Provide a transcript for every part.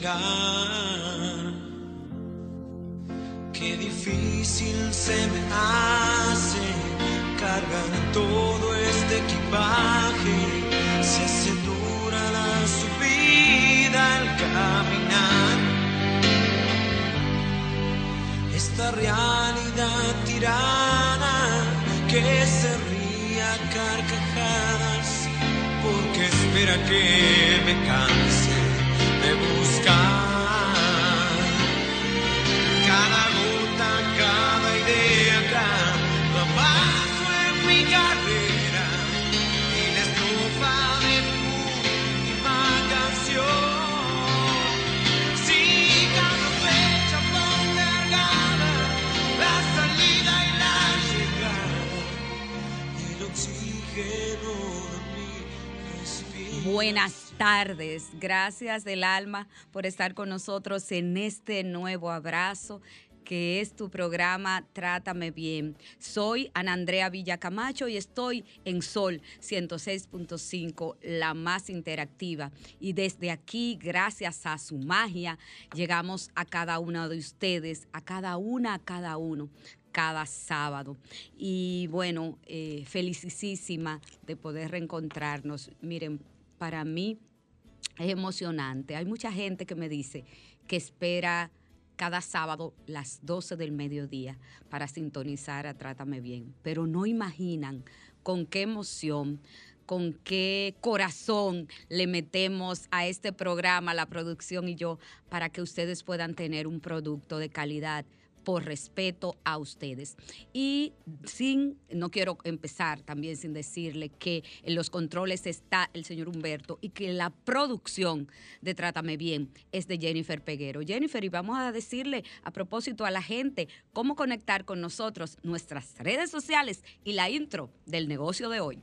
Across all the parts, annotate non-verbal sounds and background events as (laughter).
llegar. Qué difícil se me hace cargar todo este equipaje. Se hace dura la subida al caminar. Esta realidad tirana que se ría carcajadas porque espera que me canse. Gracias del alma por estar con nosotros en este nuevo abrazo que es tu programa Trátame Bien. Soy Ana Andrea Villacamacho y estoy en Sol 106.5, la más interactiva. Y desde aquí, gracias a su magia, llegamos a cada uno de ustedes, a cada una, a cada uno cada sábado. Y bueno, eh, felicísima de poder reencontrarnos. Miren, para mí es emocionante. Hay mucha gente que me dice que espera cada sábado las 12 del mediodía para sintonizar a Trátame Bien, pero no imaginan con qué emoción, con qué corazón le metemos a este programa, la producción y yo, para que ustedes puedan tener un producto de calidad por respeto a ustedes. Y sin, no quiero empezar también sin decirle que en los controles está el señor Humberto y que la producción de Trátame Bien es de Jennifer Peguero. Jennifer, y vamos a decirle a propósito a la gente cómo conectar con nosotros nuestras redes sociales y la intro del negocio de hoy.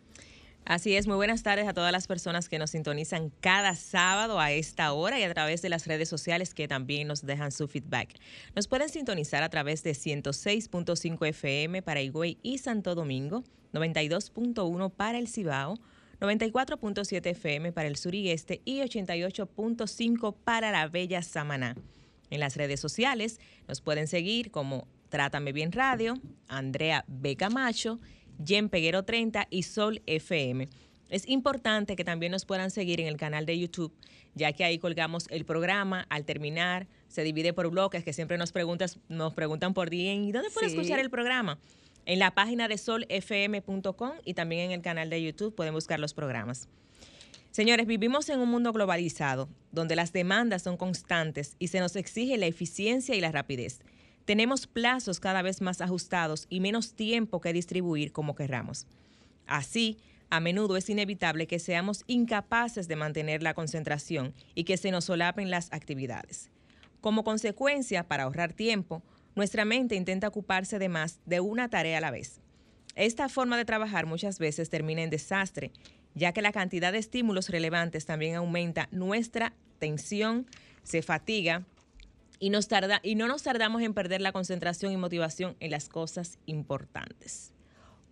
Así es, muy buenas tardes a todas las personas que nos sintonizan cada sábado a esta hora y a través de las redes sociales que también nos dejan su feedback. Nos pueden sintonizar a través de 106.5 FM para Higüey y Santo Domingo, 92.1 para el Cibao, 94.7 FM para el sur y este y 88.5 para la Bella Samaná. En las redes sociales nos pueden seguir como Trátame Bien Radio, Andrea B. Camacho, Jen Peguero 30 y Sol FM. Es importante que también nos puedan seguir en el canal de YouTube, ya que ahí colgamos el programa al terminar, se divide por bloques, que siempre nos, preguntas, nos preguntan por día, ¿y dónde puede escuchar el programa? En la página de solfm.com y también en el canal de YouTube pueden buscar los programas. Señores, vivimos en un mundo globalizado, donde las demandas son constantes y se nos exige la eficiencia y la rapidez tenemos plazos cada vez más ajustados y menos tiempo que distribuir como querramos. Así, a menudo es inevitable que seamos incapaces de mantener la concentración y que se nos solapen las actividades. Como consecuencia, para ahorrar tiempo, nuestra mente intenta ocuparse de más de una tarea a la vez. Esta forma de trabajar muchas veces termina en desastre, ya que la cantidad de estímulos relevantes también aumenta nuestra tensión, se fatiga y, nos tarda, y no nos tardamos en perder la concentración y motivación en las cosas importantes.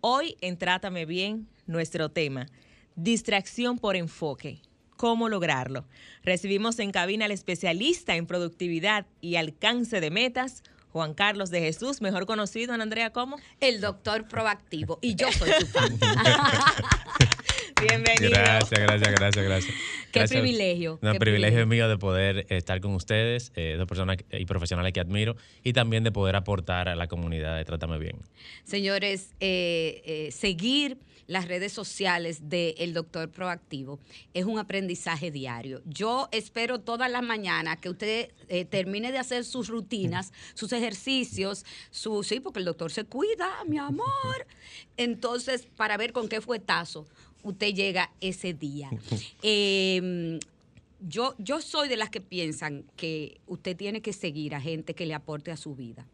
Hoy en Trátame Bien, nuestro tema, distracción por enfoque. ¿Cómo lograrlo? Recibimos en cabina al especialista en productividad y alcance de metas, Juan Carlos de Jesús, mejor conocido en Andrea como el doctor proactivo. Y yo soy su fan. (laughs) Bienvenido. Gracias, gracias, gracias, gracias. (laughs) Qué Gracias. privilegio. No, qué privilegio es mío de poder estar con ustedes, eh, dos personas y profesionales que admiro, y también de poder aportar a la comunidad de Trátame Bien. Señores, eh, eh, seguir las redes sociales del doctor proactivo es un aprendizaje diario. Yo espero todas las mañanas que usted eh, termine de hacer sus rutinas, (laughs) sus ejercicios, su, sí, porque el doctor se cuida, mi amor. (laughs) Entonces, para ver con qué fuetazo usted llega ese día. Eh, yo, yo soy de las que piensan que usted tiene que seguir a gente que le aporte a su vida.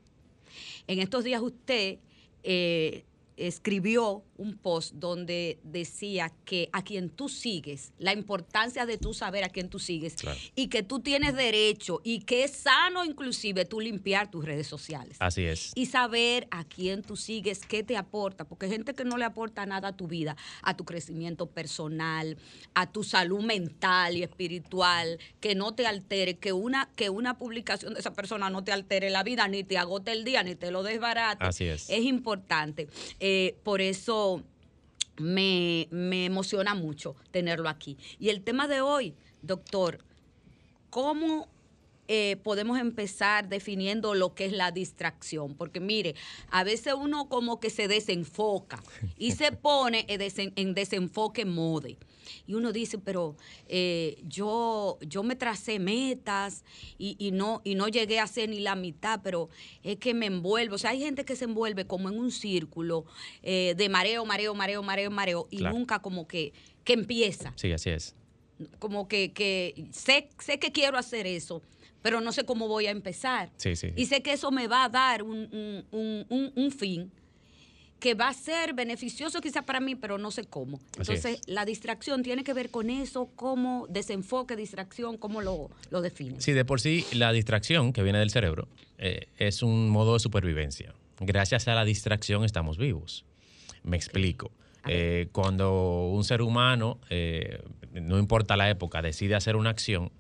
En estos días usted eh, escribió un post donde decía que a quien tú sigues, la importancia de tú saber a quién tú sigues Claro. y que tú tienes derecho y que es sano inclusive tú limpiar tus redes sociales. Así es. Y saber a quién tú sigues, qué te aporta, porque hay gente que no le aporta nada a tu vida, a tu crecimiento personal, a tu salud mental y espiritual, que no te altere, que una, que una publicación de esa persona no te altere la vida, ni te agote el día, ni te lo desbarate. Así es. Es importante. Eh, por eso me, me emociona mucho tenerlo aquí. Y el tema de hoy, doctor, ¿cómo eh, podemos empezar definiendo lo que es la distracción? Porque mire, a veces uno como que se desenfoca y se (laughs) pone en desen- en desenfoque mode. Y uno dice, pero eh, yo, yo me tracé metas y, y no, y no llegué a hacer ni la mitad, pero es que me envuelvo. O sea, hay gente que se envuelve como en un círculo eh, de mareo, mareo, mareo, mareo, mareo, y Claro. nunca como que, que empieza Sí, así es. como que, que sé, sé que quiero hacer eso, pero no sé cómo voy a empezar. Sí, sí. Y sé que eso me va a dar un, un- un- fin que va a ser beneficioso quizá para mí, pero no sé cómo. Entonces, es. la distracción tiene que ver con eso, cómo desenfoque, distracción, cómo lo, lo define. Sí, de por sí, la distracción que viene del cerebro eh, es un modo de supervivencia. Gracias a la distracción estamos vivos. Me explico. Eh, cuando un ser humano, eh, no importa la época, decide hacer una acción,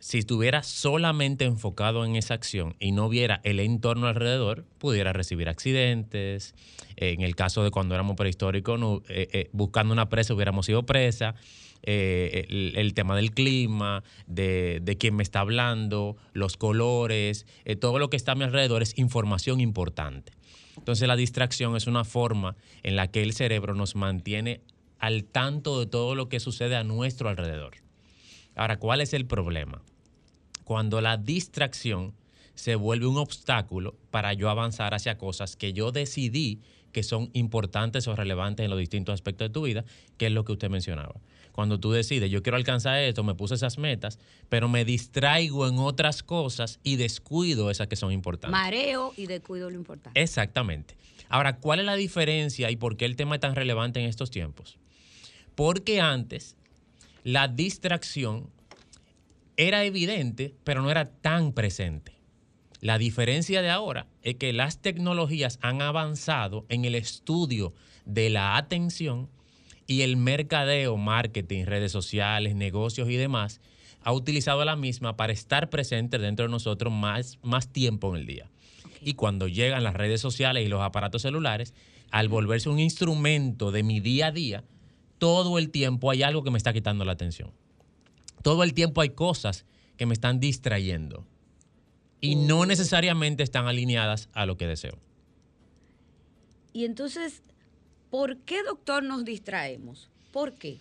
si estuviera solamente enfocado en esa acción y no viera el entorno alrededor, pudiera recibir accidentes. Eh, en el caso de cuando éramos prehistóricos, eh, eh, buscando una presa hubiéramos sido presa. El, el tema del clima, de, de quién me está hablando, los colores, todo lo que está a mi alrededor es información importante. Entonces la distracción es una forma en la que el cerebro nos mantiene al tanto de todo lo que sucede a nuestro alrededor. Ahora, ¿cuál es el problema? Cuando la distracción se vuelve un obstáculo para yo avanzar hacia cosas que yo decidí que son importantes o relevantes en los distintos aspectos de tu vida, que es lo que usted mencionaba. Cuando tú decides, yo quiero alcanzar esto, me puse esas metas, pero me distraigo en otras cosas y descuido esas que son importantes. Mareo y descuido lo importante. Exactamente. Ahora, ¿cuál es la diferencia y por qué el tema es tan relevante en estos tiempos? Porque antes la distracción era evidente, pero no era tan presente. La diferencia de ahora es que las tecnologías han avanzado en el estudio de la atención y el mercadeo, marketing, redes sociales, negocios y demás, ha utilizado la misma para estar presente dentro de nosotros más, más tiempo en el día. Y cuando llegan las redes sociales y los aparatos celulares, al volverse un instrumento de mi día a día, todo el tiempo hay algo que me está quitando la atención. Todo el tiempo hay cosas que me están distrayendo y no necesariamente están alineadas a lo que deseo. Y entonces, ¿por qué, doctor, nos distraemos? ¿Por qué?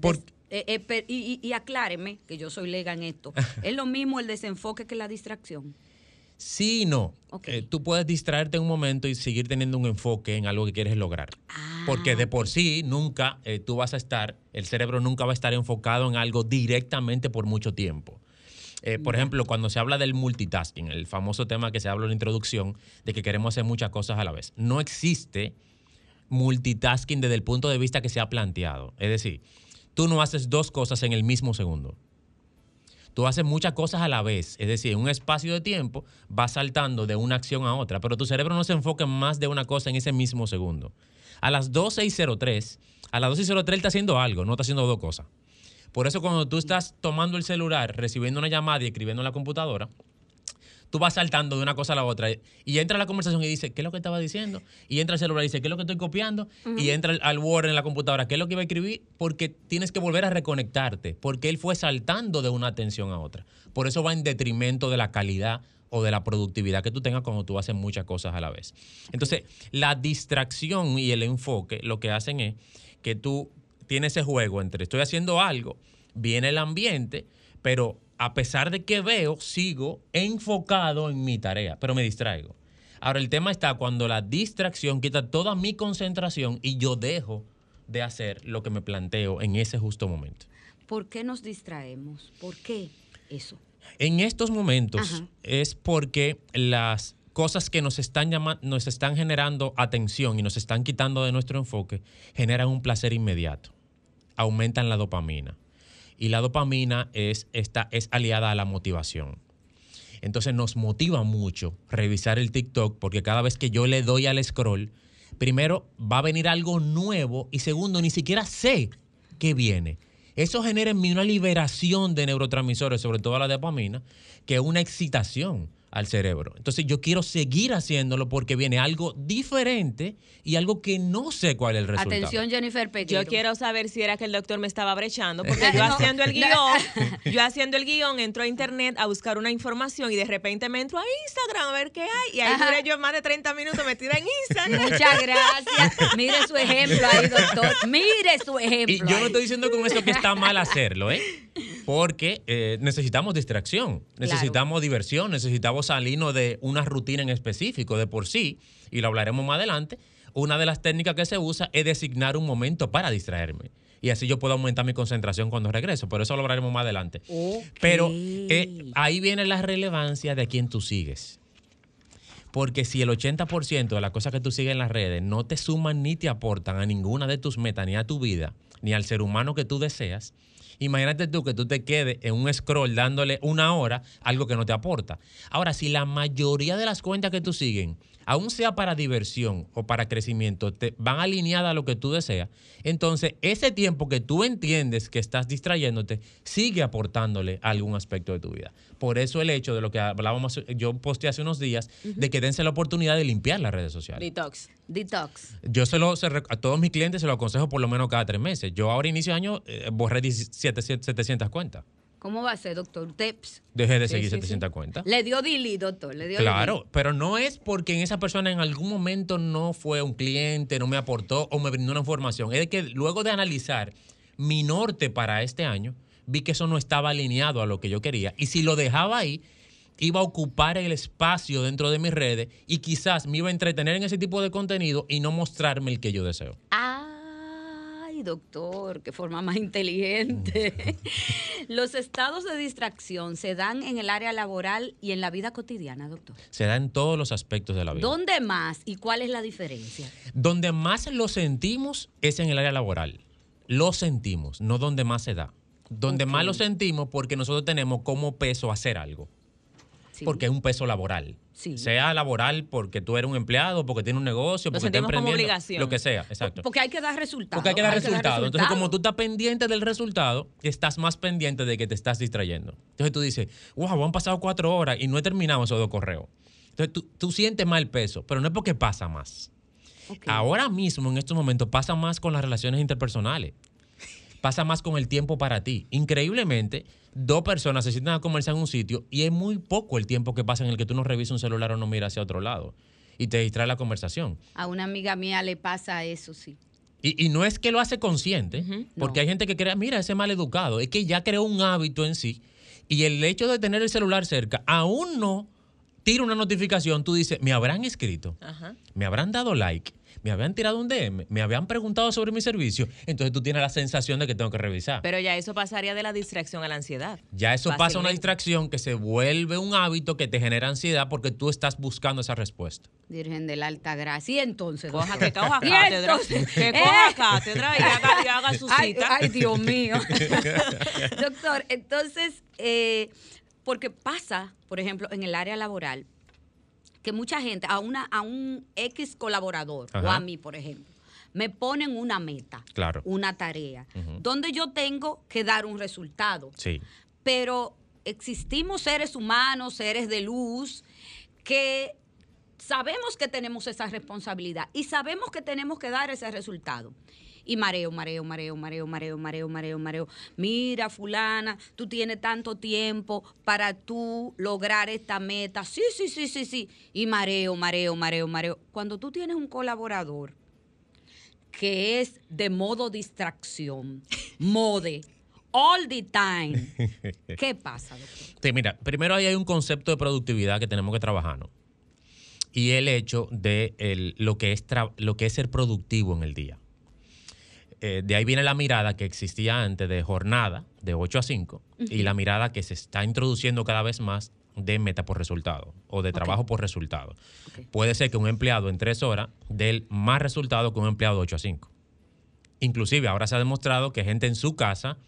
Por- Des- eh, eh, per- y, y- y acláreme, que yo soy lega en esto, (laughs) ¿es lo mismo el desenfoque que la distracción? Sí y no. Eh, tú puedes distraerte un momento y seguir teniendo un enfoque en algo que quieres lograr. Porque de por sí nunca eh, tú vas a estar, el cerebro nunca va a estar enfocado en algo directamente por mucho tiempo. Eh, por ejemplo, cuando se habla del multitasking, el famoso tema que se habla en la introducción, de que queremos hacer muchas cosas a la vez. No existe multitasking desde el punto de vista que se ha planteado. Es decir, tú no haces dos cosas en el mismo segundo. Tú haces muchas cosas a la vez, es decir, en un espacio de tiempo vas saltando de una acción a otra, pero tu cerebro no se enfoca en más de una cosa en ese mismo segundo. A las 12.03, a las 12.03 él está haciendo algo, no está haciendo dos cosas. Por eso cuando tú estás tomando el celular, recibiendo una llamada y escribiendo en la computadora, tú vas saltando de una cosa a la otra y entra la conversación y dice, ¿qué es lo que estaba diciendo? Y entra el celular y dice, ¿qué es lo que estoy copiando? Y entra al- al Word en la computadora, ¿qué es lo que iba a escribir? Porque tienes que volver a reconectarte, porque él fue saltando de una atención a otra. Por eso va en detrimento de la calidad o de la productividad que tú tengas cuando tú haces muchas cosas a la vez. Entonces, la distracción y el enfoque lo que hacen es que tú tienes ese juego entre estoy haciendo algo, viene el ambiente, pero a pesar de que veo, sigo enfocado en mi tarea, pero me distraigo. Ahora, el tema está cuando la distracción quita toda mi concentración y yo dejo de hacer lo que me planteo en ese justo momento. ¿Por qué nos distraemos? ¿Por qué eso? En estos momentos Ajá. es porque las cosas que nos están nos están generando atención y nos están quitando de nuestro enfoque generan un placer inmediato. Aumentan la dopamina. Y la dopamina es, esta, es aliada a la motivación. Entonces nos motiva mucho revisar el TikTok porque cada vez que yo le doy al scroll, primero va a venir algo nuevo y segundo, ni siquiera sé qué viene. Eso genera en mí una liberación de neurotransmisores, sobre todo la dopamina, que es una excitación al cerebro. Entonces yo quiero seguir haciéndolo porque viene algo diferente y algo que no sé cuál es el resultado. Atención, Jennifer Pequero. Yo quiero saber si era que el doctor me estaba brechando, porque (laughs) yo haciendo el guion, (laughs) yo haciendo el guion, entro a internet a buscar una información y de repente me entro a Instagram a ver qué hay. Y ahí duré yo más de 30 minutos metida en Instagram. Muchas gracias. Mire su ejemplo ahí, doctor. Mire su ejemplo. Y yo no estoy diciendo con esto que está mal hacerlo, ¿eh? Porque eh, necesitamos distracción, necesitamos diversión, necesitamos salirnos de una rutina en específico de por sí, y lo hablaremos más adelante. Una de las técnicas que se usa es designar un momento para distraerme. Y así yo puedo aumentar mi concentración cuando regreso. Por eso lo hablaremos más adelante. Pero eh, ahí viene la relevancia de a quién tú sigues. Porque si el 80% de las cosas que tú sigues en las redes no te suman ni te aportan a ninguna de tus metas, ni a tu vida, ni al ser humano que tú deseas, imagínate tú que tú te quedes en un scroll dándole una hora algo que no te aporta. Ahora, si la mayoría de las cuentas que tú siguen, aún sea para diversión o para crecimiento, te van alineadas a lo que tú deseas, entonces ese tiempo que tú entiendes que estás distrayéndote, sigue aportándole a algún aspecto de tu vida. Por eso el hecho de lo que hablábamos, yo posteé hace unos días, de que dense la oportunidad de limpiar las redes sociales. Detox. Detox. Yo se lo, se a todos mis clientes se lo aconsejo por lo menos cada tres meses. Yo ahora inicio de año eh, borré 17, 700 cuentas. ¿Cómo va a ser, doctor? Usted Dejé de Sí, seguir sí, 700 cuentas. le dio dili, doctor. Le dio Claro, pero no es porque en esa persona en algún momento no fue un cliente, no me aportó o me brindó una información. Es que luego de analizar mi norte para este año, vi que eso no estaba alineado a lo que yo quería. Y si lo dejaba ahí, iba a ocupar el espacio dentro de mis redes y quizás me iba a entretener en ese tipo de contenido y no mostrarme el que yo deseo. Ay, doctor, qué forma más inteligente. (laughs) Los estados de distracción se dan en el área laboral y en la vida cotidiana, doctor. Se da en todos los aspectos de la vida. ¿Dónde más y cuál es la diferencia? Donde más lo sentimos es en el área laboral. Lo sentimos, no donde más se da. Donde más lo sentimos porque nosotros tenemos como peso hacer algo. Sí. Porque es un peso laboral. Sí. Sea laboral porque tú eres un empleado, porque tienes un negocio, porque estás como emprendiendo. obligación. Lo que sea, exacto. Porque hay que dar resultados. Porque hay que dar resultados. Entonces, como tú estás pendiente del resultado, estás más pendiente de que te estás distrayendo. Entonces tú dices, wow, han pasado cuatro horas y no he terminado esos dos correos. Entonces tú, tú sientes mal peso, pero no es porque pasa más. Ahora mismo, en estos momentos, pasa más con las relaciones interpersonales. Pasa más con el tiempo para ti. Increíblemente, dos personas se sientan a conversar en un sitio y es muy poco el tiempo que pasa en el que tú no revisas un celular o no miras hacia otro lado y te distrae la conversación. A una amiga mía le pasa eso, sí. Y, y no es que lo hace consciente, porque No. hay gente que crea, mira, ese mal educado, es que ya creó un hábito en sí y el hecho de tener el celular cerca, aún no tira una notificación, tú dices, me habrán escrito, Ajá. me habrán dado like, me habían tirado un DM, me habían preguntado sobre mi servicio, entonces tú tienes la sensación de que tengo que revisar. Pero ya eso pasaría de la distracción a la ansiedad. ya eso pasa a una distracción que se vuelve un hábito que te genera ansiedad porque tú estás buscando esa respuesta. Virgen de la Alta Gracia. Y entonces, Coja, que coja (laughs) cátedra. entonces, Que ¿eh? coja cátedra y haga, y haga su Ay, cita. ay, Dios mío. (laughs) (laughs) Doctor, entonces, eh, porque pasa, por ejemplo, en el área laboral, que mucha gente, a, una, a un X colaborador, o a mí, por ejemplo, me ponen una meta, Claro. una tarea, donde yo tengo que dar un resultado. Sí. Pero existimos seres humanos, seres de luz, que sabemos que tenemos esa responsabilidad y sabemos que tenemos que dar ese resultado. Y mareo, mareo, mareo, mareo, mareo, mareo, mareo, mareo. Mira, fulana, tú tienes tanto tiempo para tú lograr esta meta. Sí, sí, sí, sí, sí. Y mareo, mareo, mareo, mareo. Cuando tú tienes un colaborador que es de modo distracción, (laughs) mode, all the time, ¿qué pasa, doctor? Sí, mira, primero ahí hay un concepto de productividad que tenemos que trabajar, ¿no? Y el hecho de el- lo, que es lo que es ser productivo en el día. Eh, de ahí viene la mirada que existía antes de jornada de 8 a 5 y la mirada que se está introduciendo cada vez más de meta por resultado o de trabajo por resultado. Puede ser que un empleado en tres horas dé más resultado que un empleado de 8 a 5. Inclusive ahora se ha demostrado que gente en su casa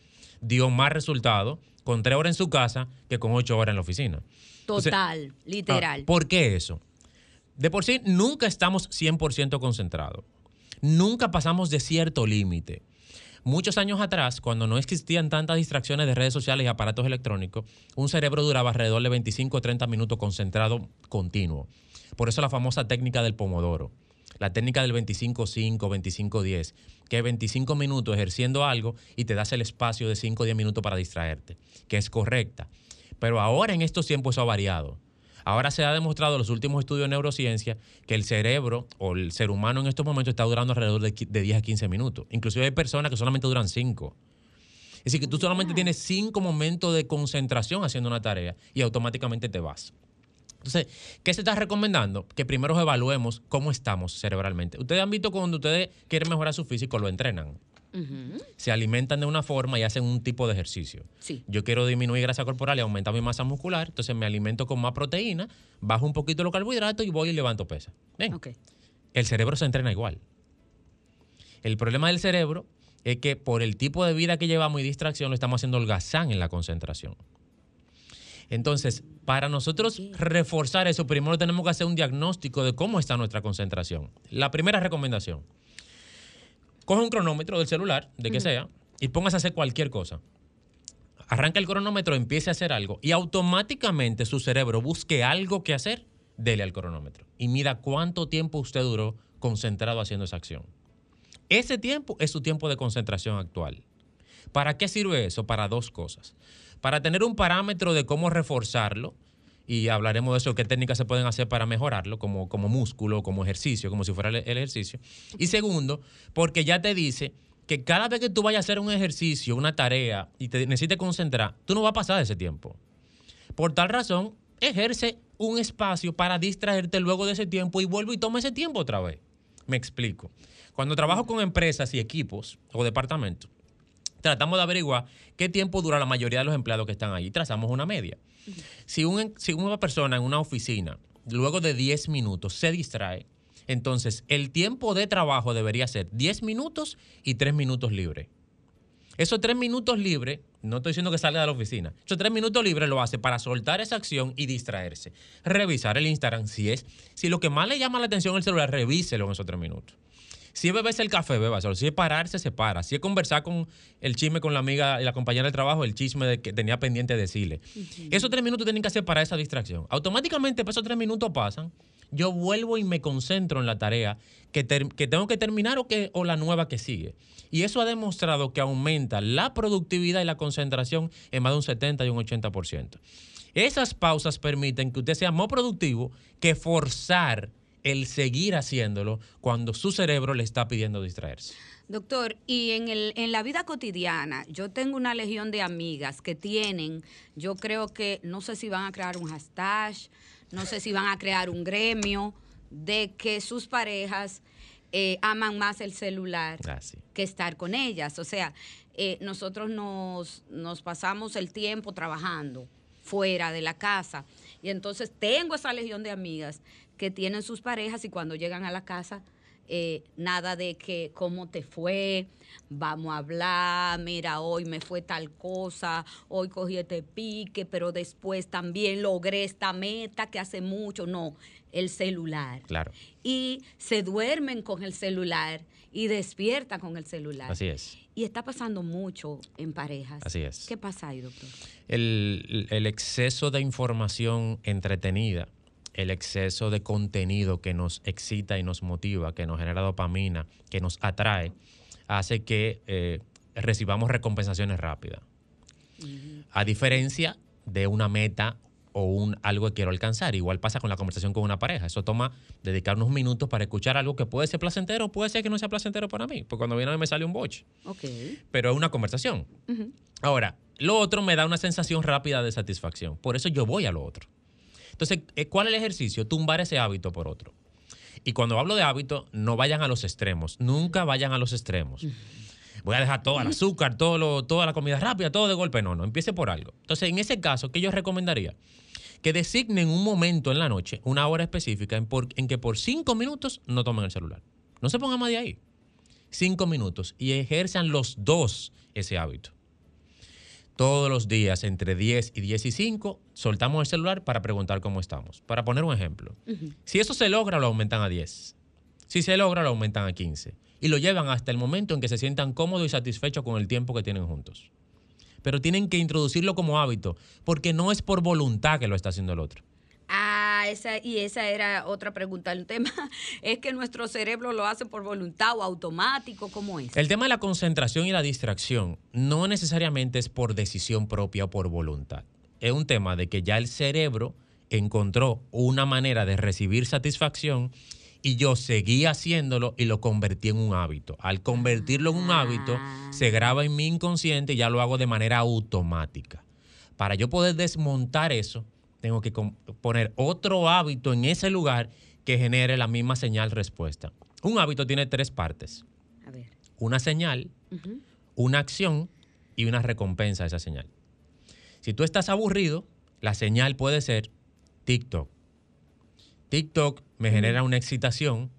dio más resultado con tres horas en su casa que con ocho horas en la oficina. Entonces, Total, literal. Ah, ¿Por qué eso? De por sí, nunca estamos 100% concentrados. Nunca pasamos de cierto límite. Muchos años atrás, cuando no existían tantas distracciones de redes sociales y aparatos electrónicos, un cerebro duraba alrededor de 25 o 30 minutos concentrado continuo. Por eso la famosa técnica del pomodoro. La técnica del 25-5, 25-10, que es 25 minutos ejerciendo algo y te das el espacio de 5 o 10 minutos para distraerte, que es correcta. Pero ahora en estos tiempos eso ha variado. Ahora se ha demostrado en los últimos estudios de neurociencia que el cerebro o el ser humano en estos momentos está durando alrededor de, de 10 a 15 minutos. Inclusive hay personas que solamente duran 5. Es decir, que tú solamente tienes 5 momentos de concentración haciendo una tarea y automáticamente te vas. Entonces, ¿qué se está recomendando? Que primero evaluemos cómo estamos cerebralmente. Ustedes han visto cuando ustedes quieren mejorar su físico, lo entrenan. Se alimentan de una forma y hacen un tipo de ejercicio. Sí. Yo quiero disminuir grasa corporal y aumentar mi masa muscular, entonces me alimento con más proteína, bajo un poquito los carbohidratos y voy y levanto pesa. Bien, el cerebro se entrena igual. El problema del cerebro es que por el tipo de vida que llevamos y distracción lo estamos haciendo holgazán en la concentración. Entonces, para nosotros reforzar eso, primero tenemos que hacer un diagnóstico de cómo está nuestra concentración. La primera recomendación, coge un cronómetro del celular, de que sea, y póngase a hacer cualquier cosa. Arranca el cronómetro, empiece a hacer algo y automáticamente su cerebro busque algo que hacer, dele al cronómetro y mida cuánto tiempo usted duró concentrado haciendo esa acción. Ese tiempo es su tiempo de concentración actual. ¿Para qué sirve eso? Para dos cosas. Para tener un parámetro de cómo reforzarlo, y hablaremos de eso, qué técnicas se pueden hacer para mejorarlo, como, como músculo, como ejercicio, como si fuera el, ejercicio. Y segundo, porque ya te dice que cada vez que tú vayas a hacer un ejercicio, una tarea, y te necesites concentrar, tú no vas a pasar ese tiempo. Por tal razón, ejerce un espacio para distraerte luego de ese tiempo y vuelvo y toma ese tiempo otra vez. Me explico. Cuando trabajo con empresas y equipos o departamentos, tratamos de averiguar qué tiempo dura la mayoría de los empleados que están ahí. Trazamos una media. Si, un- si una persona en una oficina, luego de 10 minutos, se distrae, entonces el tiempo de trabajo debería ser 10 minutos y 3 minutos libres. Esos 3 minutos libres, no estoy diciendo que salga de la oficina, esos 3 minutos libres lo hace para soltar esa acción y distraerse. Revisar el Instagram, si es, si lo que más le llama la atención el celular, revíselo en esos 3 minutos. Si es beberse el café, bébaselo. Si es pararse, se para. Si es conversar con el chisme con la amiga y la compañera del trabajo, el chisme de que tenía pendiente decirle. Esos tres minutos tienen que hacer para esa distracción. Automáticamente, pues, esos tres minutos pasan, yo vuelvo y me concentro en la tarea que tengo que terminar o, que, o la nueva que sigue. Y eso ha demostrado que aumenta la productividad y la concentración en más de un 70 y un 80%. Esas pausas permiten que usted sea más productivo que forzar el seguir haciéndolo cuando su cerebro le está pidiendo distraerse. Doctor, y en, el, en la vida cotidiana, yo tengo una legión de amigas que tienen, yo creo que, no sé si van a crear un hashtag, no sé si van a crear un gremio, de que sus parejas eh, aman más el celular Ah, sí. que estar con ellas. O sea, eh, nosotros nos, nos pasamos el tiempo trabajando fuera de la casa. Y entonces tengo esa legión de amigas que tienen sus parejas y cuando llegan a la casa, eh, nada de que cómo te fue, vamos a hablar, mira, hoy me fue tal cosa, hoy cogí este pique, pero después también logré esta meta que hace mucho. No, el celular Claro, y se duermen con el celular y despiertan con el celular. así es. Y está pasando mucho en parejas. Así es. ¿Qué pasa ahí, doctor? El, el exceso de información entretenida, el exceso de contenido que nos excita y nos motiva, que nos genera dopamina, que nos atrae, hace que eh, recibamos recompensaciones rápidas. A diferencia de una meta o un algo que quiero alcanzar. Igual pasa con la conversación con una pareja. Eso toma dedicar unos minutos para escuchar algo que puede ser placentero o puede ser que no sea placentero para mí. Porque cuando viene a mí me sale un boche. Ok. Pero es una conversación. Ahora, lo otro me da una sensación rápida de satisfacción. Por eso yo voy a lo otro. Entonces, eh, ¿cuál es el ejercicio? Tumbar ese hábito por otro. Y cuando hablo de hábito, no vayan a los extremos. Nunca vayan a los extremos. Voy a dejar todo el azúcar, todo lo, toda la comida rápida, todo de golpe. No, no. Empiece por algo. Entonces, en ese caso, ¿qué yo recomendaría? Que designen un momento en la noche, una hora específica, en, por- en que por cinco minutos no tomen el celular. No se pongan más de ahí. Cinco minutos. Y ejerzan los dos ese hábito. Todos los días, entre 10 y 10 y 5, soltamos el celular para preguntar cómo estamos. Para poner un ejemplo. Si eso se logra, lo aumentan a 10. Si se logra, lo aumentan a 15. Y lo llevan hasta el momento en que se sientan cómodos y satisfechos con el tiempo que tienen juntos. Pero tienen que introducirlo como hábito, porque no es por voluntad que lo está haciendo el otro. Ah, esa, y esa era otra pregunta. El tema (laughs) es que nuestro cerebro lo hace por voluntad o automático, ¿cómo es? El tema de la concentración y la distracción no necesariamente es por decisión propia o por voluntad. Es un tema de que ya el cerebro encontró una manera de recibir satisfacción y yo seguí haciéndolo y lo convertí en un hábito. Al convertirlo en un hábito, se graba en mi inconsciente y ya lo hago de manera automática. Para yo poder desmontar eso, tengo que poner otro hábito en ese lugar que genere la misma señal respuesta. Un hábito tiene tres partes A ver. una señal, una acción y una recompensa a esa señal. Si tú estás aburrido, la señal puede ser TikTok. TikTok me genera una excitación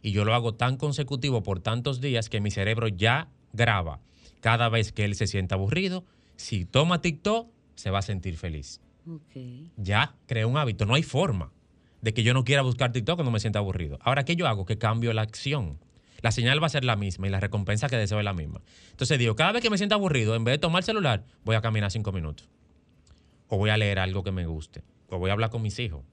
y yo lo hago tan consecutivo por tantos días que mi cerebro ya graba cada vez que él se sienta aburrido. Si toma TikTok, se va a sentir feliz. Ya creé un hábito. No hay forma de que yo no quiera buscar TikTok cuando me sienta aburrido. Ahora, ¿qué yo hago? Que cambio la acción. La señal va a ser la misma y la recompensa que deseo es la misma. Entonces digo, cada vez que me sienta aburrido, en vez de tomar el celular, voy a caminar cinco minutos. O voy a leer algo que me guste. O voy a hablar con mis hijos.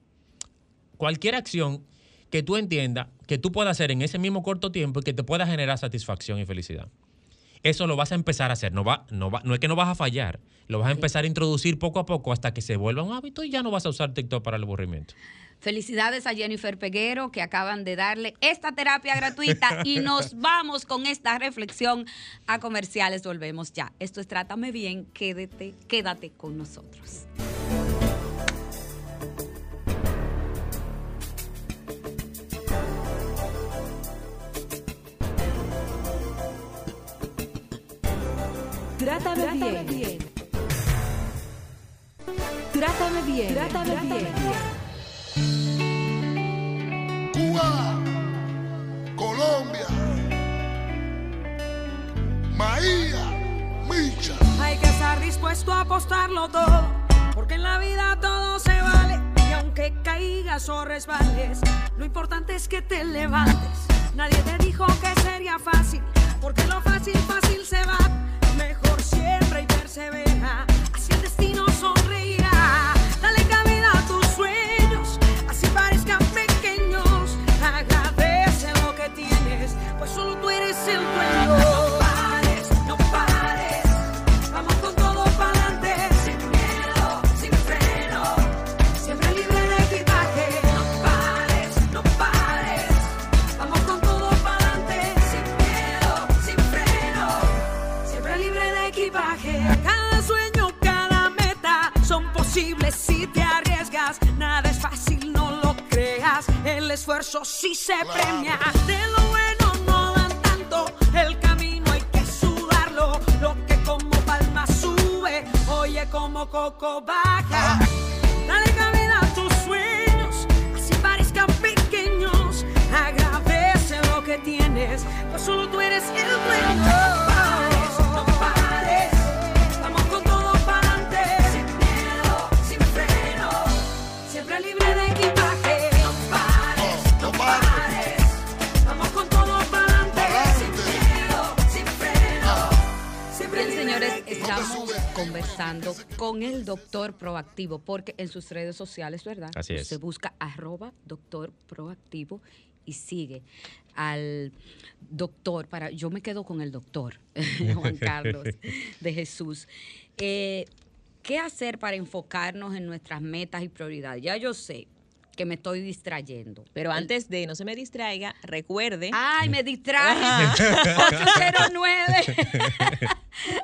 Cualquier acción que tú entiendas que tú puedas hacer en ese mismo corto tiempo y que te pueda generar satisfacción y felicidad. Eso lo vas a empezar a hacer. No, va, no, va, no es que no vas a fallar. Lo vas a empezar a introducir poco a poco hasta que se vuelva un hábito y ya no vas a usar TikTok para el aburrimiento. Felicidades a Jennifer Peguero que acaban de darle esta terapia gratuita y (laughs) nos vamos con esta reflexión a comerciales. Volvemos ya. Esto es Trátame Bien. Quédate, quédate con nosotros. Trátame, bien. Trátame bien. Trátame bien. Cuba, Colombia, Maía, Micha. Hay que estar dispuesto a apostarlo todo, porque en la vida todo se vale. Y aunque caigas o resbales, lo importante es que te levantes. Nadie te dijo que sería fácil, porque lo fácil, fácil se va. Mejor siempre y persevera, así el destino sonreirá. esfuerzo sí se premia. De lo bueno no dan tanto, el camino hay que sudarlo. Lo que como palma sube, oye como coco baja. Dale cabida a tus sueños, así parezcan pequeños. Agradece lo que tienes, pues solo tú eres el dueño. Estamos conversando con el doctor proactivo, porque en sus redes sociales, ¿verdad? Así es. Se busca arroba doctor proactivo y sigue al doctor para yo me quedo con el doctor (laughs) Juan Carlos de Jesús Eh, qué hacer para enfocarnos en nuestras metas y prioridades ya yo sé que me estoy distrayendo Pero antes de no se me distraiga, recuerde. Ay, me distraje. 809. (laughs) (laughs)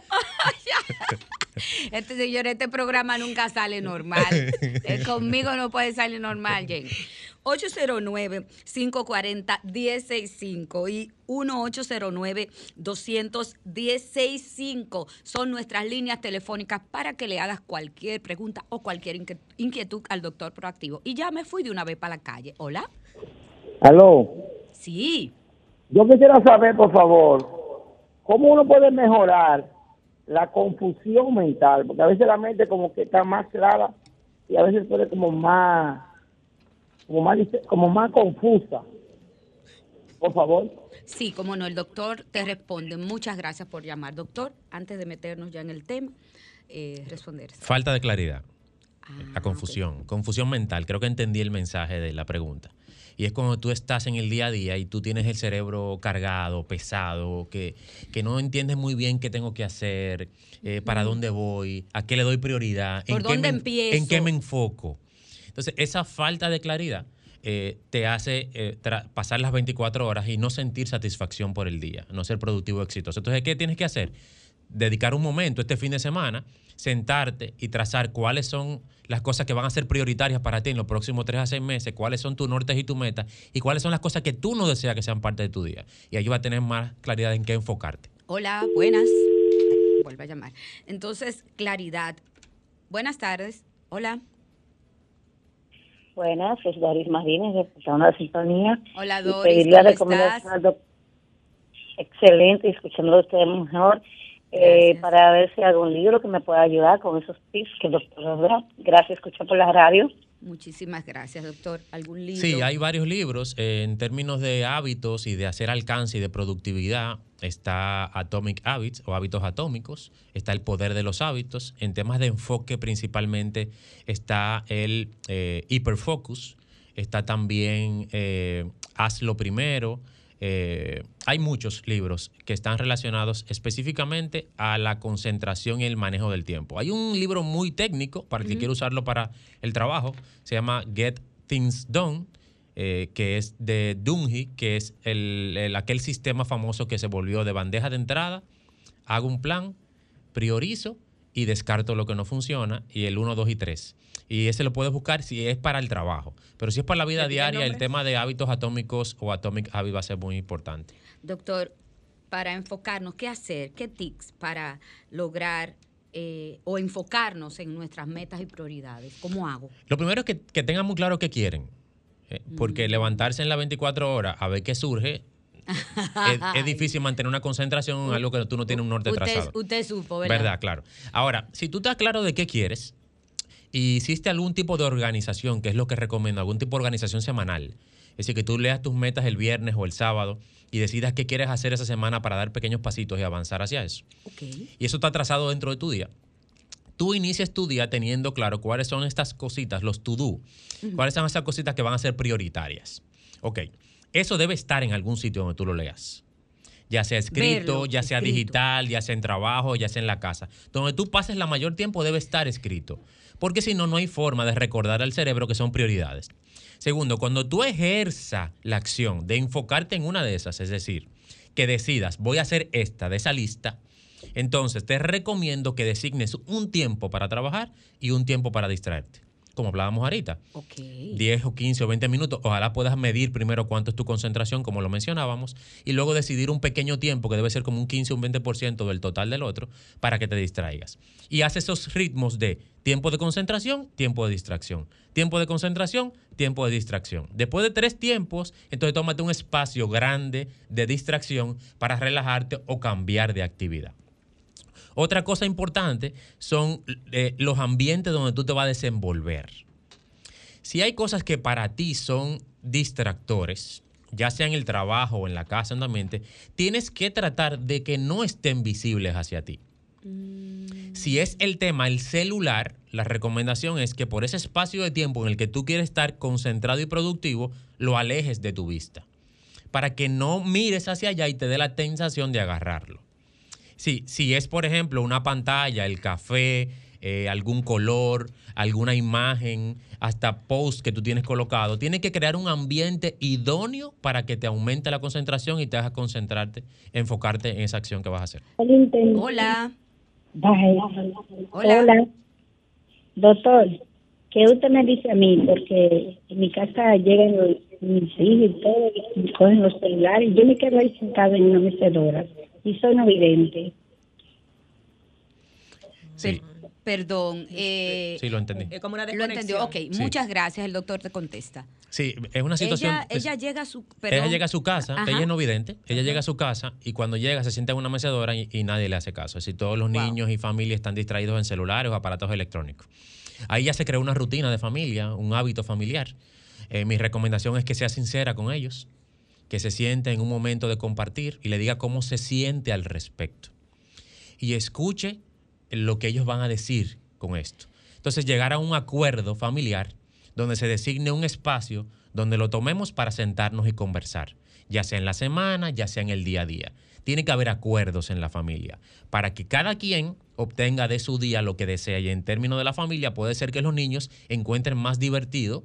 Este señor, este programa nunca sale normal. (laughs) Eh, Conmigo no puede salir normal, Jen. 809-540-1065 y 1-809-210-65 son nuestras líneas telefónicas para que le hagas cualquier pregunta o cualquier inquietud al doctor proactivo. Y ya me fui de una vez para la calle. Hola. Aló, Sí. yo quisiera saber, por favor, cómo uno puede mejorar la confusión mental, porque a veces la mente como que está más clara y a veces puede como más, como más, como más confusa. Por favor. Sí, como no, el doctor te responde. Muchas gracias por llamar. Doctor, antes de meternos ya en el tema, eh, responder. Falta de claridad. Ah, La confusión, confusión mental. Creo que entendí el mensaje de la pregunta. Y es cuando tú estás en el día a día y tú tienes el cerebro cargado, pesado, que, que no entiendes muy bien qué tengo que hacer, eh, para dónde voy, a qué le doy prioridad, ¿Por en, dónde qué me, empiezo? en qué me enfoco. Entonces, esa falta de claridad eh, te hace eh, pasar las 24 horas y no sentir satisfacción por el día, no ser productivo o exitoso. Entonces, ¿qué tienes que hacer? Dedicar un momento este fin de semana, sentarte y trazar cuáles son las cosas que van a ser prioritarias para ti en los próximos 3 a 6 meses, cuáles son tus nortes y tus metas y cuáles son las cosas que tú no deseas que sean parte de tu día. Y ahí va a tener más claridad en qué enfocarte. Hola, buenas. Ay, Vuelve a llamar. Entonces, claridad. Buenas tardes. Hola. Buenas, es Doris Martínez de Persona de Sintonía. Hola, Doris, ¿cómo estás? Excelente, escuchándolo a usted mejor. Eh, para ver si hay algún libro que me pueda ayudar con esos tips que el doctor nos da. Gracias, escucha por la radio. Muchísimas gracias, doctor. ¿Algún libro? Sí, hay varios libros eh, en términos de hábitos y de hacer alcance y de productividad. Está Atomic Habits o Hábitos Atómicos, está El Poder de los Hábitos. En temas de enfoque principalmente está el eh, Hyperfocus, está también eh, Hazlo Primero. Eh, hay muchos libros que están relacionados específicamente a la concentración y el manejo del tiempo. Hay un libro muy técnico para el que quiere usarlo para el trabajo, se llama Get Things Done, eh, que es de Dungy, que es el, el- aquel sistema famoso que se volvió de bandeja de entrada, hago un plan, priorizo y descarto lo que no funciona, y el 1, 2 y 3. Y ese lo puedes buscar si es para el trabajo. Pero si es para la vida ¿Repite el diaria, el tema de hábitos atómicos o Atomic Habit va a ser muy importante. Doctor, para enfocarnos, ¿qué hacer? ¿Qué tips para lograr eh, o enfocarnos en nuestras metas y prioridades? ¿Cómo hago? Lo primero es que, que tengan muy claro qué quieren. eh, porque levantarse en las 24 horas a ver qué surge, es, (laughs) es difícil mantener una concentración en algo que tú no tienes un norte Usted, trazado. usted supo, ¿verdad? ¿Verdad? Claro. Ahora, si tú estás claro de qué quieres y hiciste algún tipo de organización, que es lo que recomiendo, algún tipo de organización semanal, es decir, que tú leas tus metas el viernes o el sábado y decidas qué quieres hacer esa semana para dar pequeños pasitos y avanzar hacia eso. Ok. Y eso está trazado dentro de tu día. Tú inicias tu día teniendo claro cuáles son estas cositas, los to-do, cuáles son esas cositas que van a ser prioritarias. Ok, eso debe estar en algún sitio donde tú lo leas. Ya sea escrito, Verlo, ya sea escrito. digital, ya sea en trabajo, ya sea en la casa. Donde tú pases la mayor tiempo debe estar escrito. Porque si no, no hay forma de recordar al cerebro que son prioridades. Segundo, cuando tú ejerzas la acción de enfocarte en una de esas, es decir, que decidas, voy a hacer esta de esa lista, entonces te recomiendo que designes un tiempo para trabajar y un tiempo para distraerte. Como hablábamos ahorita. Ok. 10 o 15 o 20 minutos. Ojalá puedas medir primero cuánto es tu concentración, como lo mencionábamos, y luego decidir un pequeño tiempo, que debe ser como un 15 o un 20% del total del otro, para que te distraigas. Y haz esos ritmos de tiempo de concentración, tiempo de distracción. Tiempo de concentración, tiempo de distracción. Después de tres tiempos, entonces tómate un espacio grande de distracción para relajarte o cambiar de actividad. Otra cosa importante son eh, los ambientes donde tú te vas a desenvolver. Si hay cosas que para ti son distractores, ya sea en el trabajo o en la casa, en el ambiente, tienes que tratar de que no estén visibles hacia ti. Si es el tema, el celular, la recomendación es que por ese espacio de tiempo en el que tú quieres estar concentrado y productivo, lo alejes de tu vista. Para que no mires hacia allá y te dé la sensación de agarrarlo. Sí, si es, por ejemplo, una pantalla, el café, eh, algún color, alguna imagen, hasta post que tú tienes colocado, tienes que crear un ambiente idóneo para que te aumente la concentración y te haga concentrarte, enfocarte en esa acción que vas a hacer. Hola. Bye. Hola. Hola. Doctor, ¿qué usted me dice a mí? Porque en mi casa llegan los, mis hijos y todo, y cogen los celulares. Yo me quedo ahí sentada en una mecedora y soy no vidente. Sí, Perdón. eh, sí, lo entendí. Es como una Lo entendió. Ok, Sí. muchas gracias. El doctor te contesta. Sí, es una situación... Ella, es- llega a su. ella perdón. llega a su casa, Ajá. ella es no vidente, ella llega a su casa y cuando llega se sienta en una mecedora y, y nadie le hace caso. Es decir, todos los Wow. niños y familias están distraídos en celulares o aparatos electrónicos. Ahí ya se creó una rutina de familia, un hábito familiar. Eh, mi recomendación es que sea sincera con ellos, que se siente en un momento de compartir y le diga cómo se siente al respecto. Y escuche lo que ellos van a decir con esto. Entonces, llegar a un acuerdo familiar donde se designe un espacio donde lo tomemos para sentarnos y conversar, ya sea en la semana, ya sea en el día a día. Tiene que haber acuerdos en la familia para que cada quien obtenga de su día lo que desea y en términos de la familia puede ser que los niños encuentren más divertido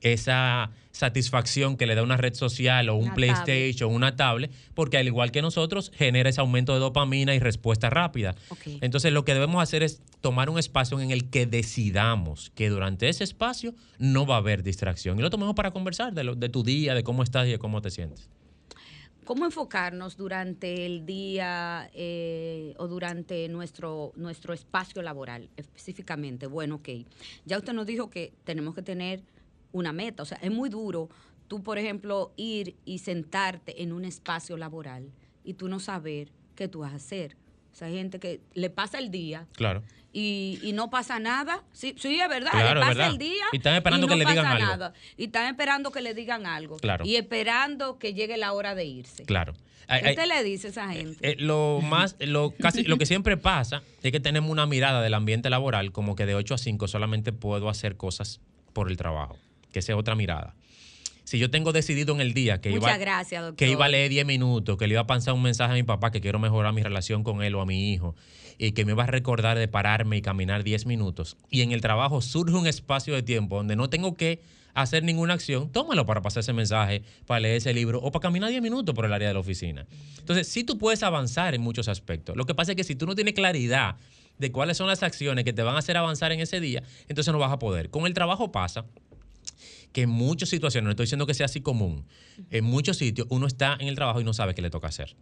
esa satisfacción que le da una red social o un Una PlayStation o una tablet, porque al igual que nosotros genera ese aumento de dopamina y respuesta rápida. Entonces lo que debemos hacer es tomar un espacio en el que decidamos que durante ese espacio no va a haber distracción y lo tomemos para conversar de, lo- de tu día, de cómo estás y de cómo te sientes. ¿Cómo enfocarnos durante el día eh, o durante nuestro, nuestro espacio laboral específicamente? Bueno, ok. Ya usted nos dijo que tenemos que tener una meta. O sea, es muy duro tú, por ejemplo, ir y sentarte en un espacio laboral y tú no saber qué tú vas a hacer. O sea, hay gente que le pasa el día Claro. y, y no pasa nada. Sí, sí es verdad, Claro, le pasa verdad. el día. Y están esperando no que le digan pasa algo. nada. Y están esperando que le digan algo. Claro. Y esperando que llegue la hora de irse. Claro. Ay, ¿Qué ay, usted le dice a esa gente? Eh, lo más, lo casi, lo que siempre pasa es que tenemos una mirada del ambiente laboral como que de 8 a 5 solamente puedo hacer cosas por el trabajo, que es otra mirada. Si yo tengo decidido en el día que Muchas iba, gracias, que iba a leer 10 minutos, que le iba a pasar un mensaje a mi papá que quiero mejorar mi relación con él o a mi hijo, y que me iba a recordar de pararme y caminar 10 minutos, y en el trabajo surge un espacio de tiempo donde no tengo que hacer ninguna acción, tómalo para pasar ese mensaje, para leer ese libro o para caminar 10 minutos por el área de la oficina. Entonces, sí tú puedes avanzar en muchos aspectos. Lo que pasa es que si tú no tienes claridad de cuáles son las acciones que te van a hacer avanzar en ese día, entonces no vas a poder. Con el trabajo pasa que en muchas situaciones, no estoy diciendo que sea así común, en muchos sitios uno está en el trabajo y no sabe qué le toca hacer.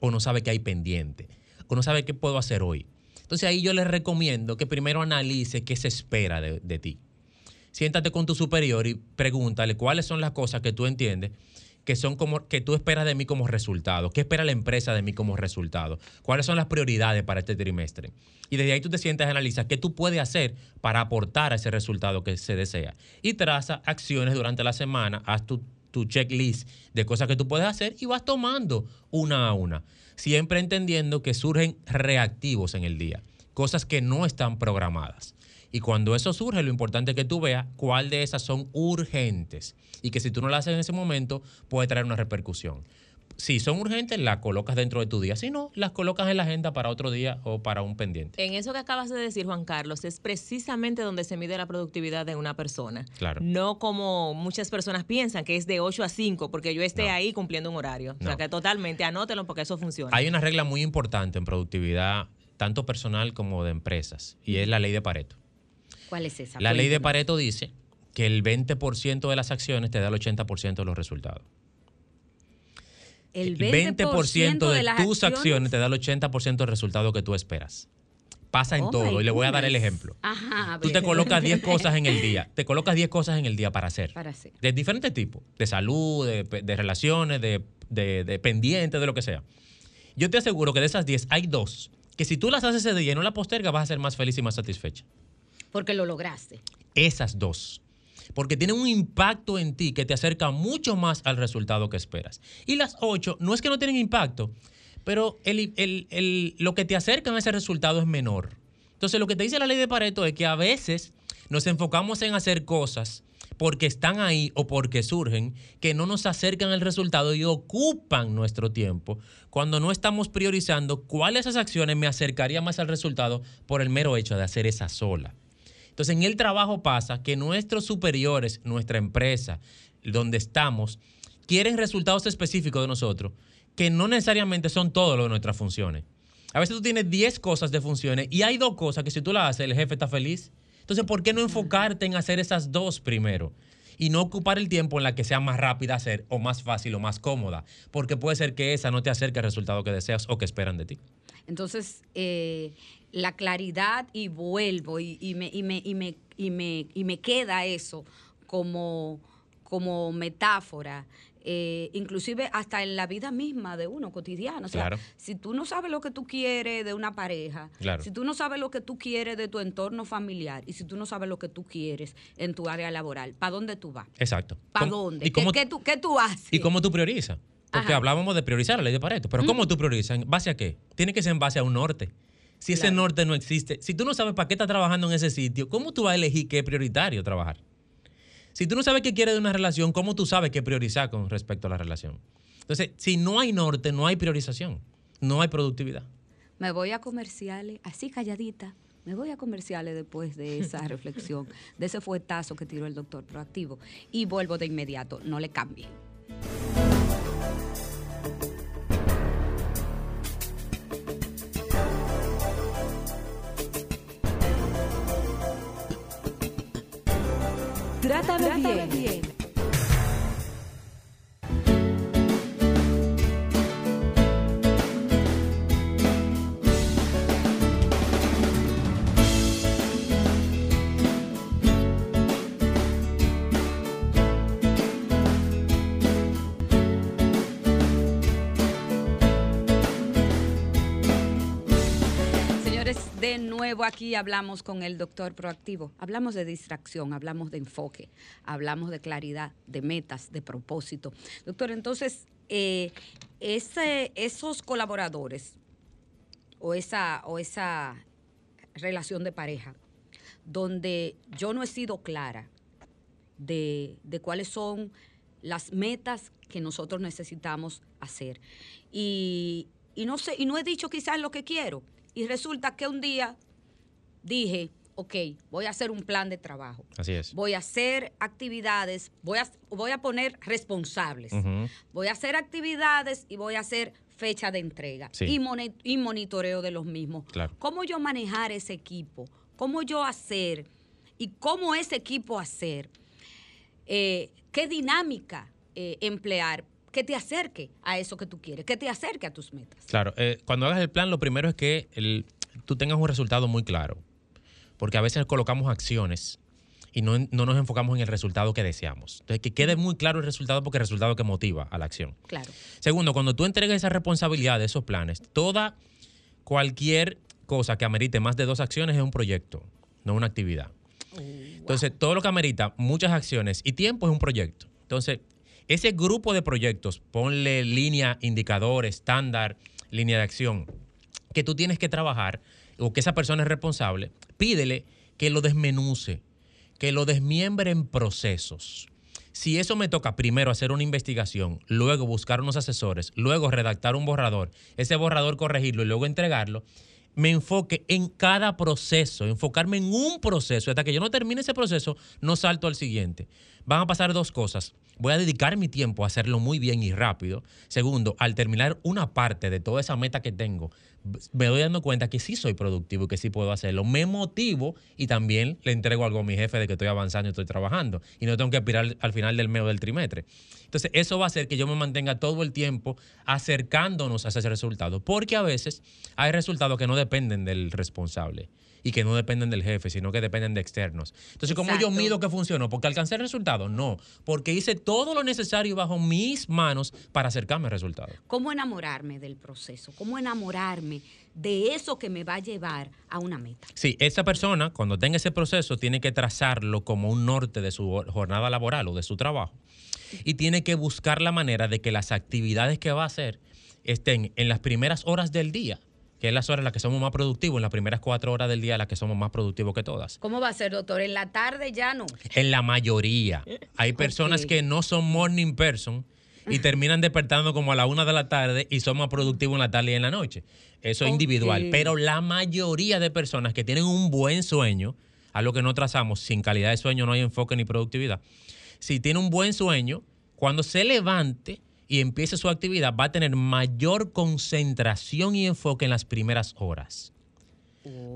O no sabe qué hay pendiente. O no sabe qué puedo hacer hoy. Entonces ahí yo les recomiendo que primero analice qué se espera de, de ti. Siéntate con tu superior y pregúntale cuáles son las cosas que tú entiendes que son como que tú esperas de mí como resultado. ¿Qué espera la empresa de mí como resultado? ¿Cuáles son las prioridades para este trimestre? Y desde ahí tú te sientas y analizas qué tú puedes hacer para aportar a ese resultado que se desea. Y traza acciones durante la semana, haz tu, tu checklist de cosas que tú puedes hacer y vas tomando una a una. Siempre entendiendo que surgen reactivos en el día, cosas que no están programadas. Y cuando eso surge, lo importante es que tú veas cuál de esas son urgentes y que si tú no las haces en ese momento, puede traer una repercusión. Si son urgentes, las colocas dentro de tu día. Si no, las colocas en la agenda para otro día o para un pendiente. En eso que acabas de decir, Juan Carlos, es precisamente donde se mide la productividad de una persona. Claro. No como muchas personas piensan, que es de 8 a 5, porque yo esté No. ahí cumpliendo un horario. O sea, que totalmente, anótelo porque eso funciona. Hay una regla muy importante en productividad, tanto personal como de empresas, y es la ley de Pareto. ¿Cuál es esa? La ley de. Pareto dice que el 20% de las acciones te da el 80% de los resultados. El El 20% de, las tus acciones te da el 80% del resultado que tú esperas. Pasa en Oh todo. Y le voy a dar el ejemplo. Ajá. Tú te colocas 10 (laughs) cosas en el día. Te colocas 10 cosas en el día para hacer. Para hacer. De diferentes tipos. De salud, de, de relaciones, de, de, de pendientes, de lo que sea. Yo te aseguro que de esas 10 hay dos que si tú las haces ese día y no la postergas vas a ser más feliz y más satisfecha. Porque lo lograste. Esas dos. Porque tienen un impacto en ti que te acerca mucho más al resultado que esperas. Y las ocho, no es que no tienen impacto, pero el- el- el- lo que te acerca a ese resultado es menor. Entonces, lo que te dice la ley de Pareto es que a veces nos enfocamos en hacer cosas porque están ahí o porque surgen, que no nos acercan al resultado y ocupan nuestro tiempo, cuando no estamos priorizando cuáles esas acciones me acercaría más al resultado por el mero hecho de hacer esa sola. Entonces, en el trabajo pasa que nuestros superiores, nuestra empresa, donde estamos, quieren resultados específicos de nosotros, que no necesariamente son todos los de nuestras funciones. A veces tú tienes 10 cosas de funciones y hay dos cosas que si tú las haces, el jefe está feliz. Entonces, ¿por qué no enfocarte en hacer esas dos primero? Y no ocupar el tiempo en la que sea más rápida hacer o más fácil o más cómoda. Porque puede ser que esa no te acerque al resultado que deseas o que esperan de ti. Entonces, eh, la claridad y vuelvo y, y me, y, me, y, me, y, me, y me queda eso como, como metáfora, eh, inclusive hasta en la vida misma de uno, cotidiana. O sea, Claro. si tú no sabes lo que tú quieres de una pareja, Claro. si tú no sabes lo que tú quieres de tu entorno familiar y si tú no sabes lo que tú quieres en tu área laboral, ¿para dónde tú vas? Exacto. ¿Para ¿Cómo- dónde? ¿Y ¿Qué, cómo, qué tú, qué tú haces? ¿Y cómo tú priorizas? Porque Ajá. hablábamos de priorizar la ley de Pareto. Pero ¿cómo tú priorizas? ¿En base a qué? Tiene que ser en base a un norte. Si ese Claro. norte no existe, si tú no sabes para qué estás trabajando en ese sitio, ¿cómo tú vas a elegir qué es prioritario trabajar? Si tú no sabes qué quieres de una relación, ¿cómo tú sabes qué priorizar con respecto a la relación? Entonces, si no hay norte, no hay priorización, no hay productividad. Me voy a comerciales, así calladita. Me voy a comerciales después de esa (laughs) reflexión, de ese fuetazo que tiró el doctor proactivo. Y vuelvo de inmediato, no le Trátame, bien. Señores, nuevo aquí hablamos con el doctor proactivo. Hablamos de distracción, hablamos de enfoque, hablamos de claridad, de metas, de propósito. Doctor, entonces, eh, esos colaboradores o esa, o esa relación de pareja donde yo no he sido clara de, de cuáles son las metas que nosotros necesitamos hacer. Y no sé, y no he dicho quizás lo que quiero. Y resulta que un día dije, ok, voy a hacer un plan de trabajo. Así es. Voy a hacer actividades, voy a, voy a poner responsables. Voy a hacer actividades y voy a hacer fecha de entrega Sí. y, y monitoreo de los mismos. Claro. ¿Cómo yo manejar ese equipo? ¿Cómo yo hacer? ¿Y cómo ese equipo hacer? Eh, ¿Qué dinámica eh, emplear que te acerque a eso que tú quieres? Que te acerque a tus metas. Claro, eh, cuando hagas el plan, lo primero es que el- tú tengas un resultado muy claro. Porque a veces colocamos acciones y no, no nos enfocamos en el resultado que deseamos. Entonces, que quede muy claro el resultado porque el resultado que motiva a la acción. Claro. Segundo, cuando tú entregues esa responsabilidad de esos planes, toda, cualquier cosa que amerite más de dos acciones es un proyecto, no una actividad. Entonces, todo lo que amerita muchas acciones y tiempo es un proyecto. Entonces, ese grupo de proyectos, ponle línea, indicador, estándar, línea de acción, que tú tienes que trabajar o que esa persona es responsable, pídele que lo desmenuce, que lo desmiembre en procesos. Si eso me toca primero hacer una investigación, luego buscar unos asesores, luego redactar un borrador, ese borrador corregirlo y luego entregarlo, me enfoque en cada proceso, enfocarme en un proceso. Hasta que yo no termine ese proceso, no salto al siguiente. Van a pasar dos cosas. Voy a dedicar mi tiempo a hacerlo muy bien y rápido. Segundo, al terminar una parte de toda esa meta que tengo, me doy dando cuenta que sí soy productivo y que sí puedo hacerlo. Me motivo y también le entrego algo a mi jefe de que estoy avanzando y estoy trabajando y no tengo que aspirar al final del mes o del trimestre. Entonces, eso va a hacer que yo me mantenga todo el tiempo acercándonos a ese resultado, porque a veces hay resultados que no dependen del responsable y que no dependen del jefe, sino que dependen de externos. Entonces, ¿cómo yo mido que funcionó? ¿Porque alcancé el resultado? No, porque hice todo lo necesario bajo mis manos para acercarme al resultado. ¿Cómo enamorarme del proceso? ¿Cómo enamorarme de eso que me va a llevar a una meta? Sí, esa persona, cuando tenga ese proceso, tiene que trazarlo como un norte de su jornada laboral o de su trabajo. Y tiene que buscar la manera de que las actividades que va a hacer estén en las primeras horas del día, que es las horas en las que somos más productivos, en las primeras cuatro horas del día, en las que somos más productivos que todas. ¿Cómo va a ser, doctor? En la tarde ya no. En la mayoría. (laughs) Hay personas que no son morning person y terminan despertando como a la una de la tarde y son más productivos en la tarde y en la noche. Eso es individual. Pero la mayoría de personas que tienen un buen sueño, a lo que no trazamos, sin calidad de sueño no hay enfoque ni productividad. Si tiene un buen sueño, cuando se levante y empiece su actividad, va a tener mayor concentración y enfoque en las primeras horas.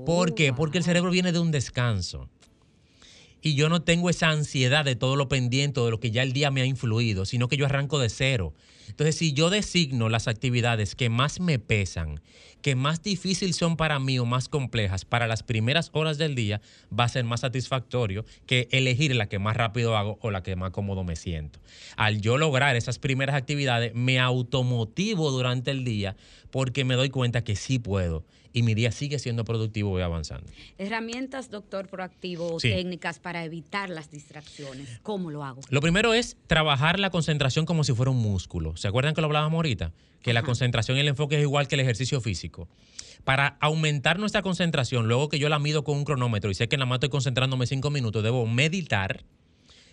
¿Por qué? Porque el cerebro viene de un descanso. Y yo no tengo esa ansiedad de todo lo pendiente, de lo que ya el día me ha influido, sino que yo arranco de cero. Entonces, si yo designo las actividades que más me pesan, que más difíciles son para mí o más complejas para las primeras horas del día, va a ser más satisfactorio que elegir la que más rápido hago o la que más cómodo me siento. Al yo lograr esas primeras actividades, me automotivo durante el día porque me doy cuenta que sí puedo y mi día sigue siendo productivo, voy avanzando. Herramientas, doctor proactivo, Sí. técnicas para evitar las distracciones. ¿Cómo lo hago? Lo primero es trabajar la concentración como si fuera un músculo. ¿Se acuerdan que lo hablábamos ahorita? Que la concentración y el enfoque es igual que el ejercicio físico. Para aumentar nuestra concentración, luego que yo la mido con un cronómetro y sé que nada más estoy concentrándome cinco minutos, debo meditar.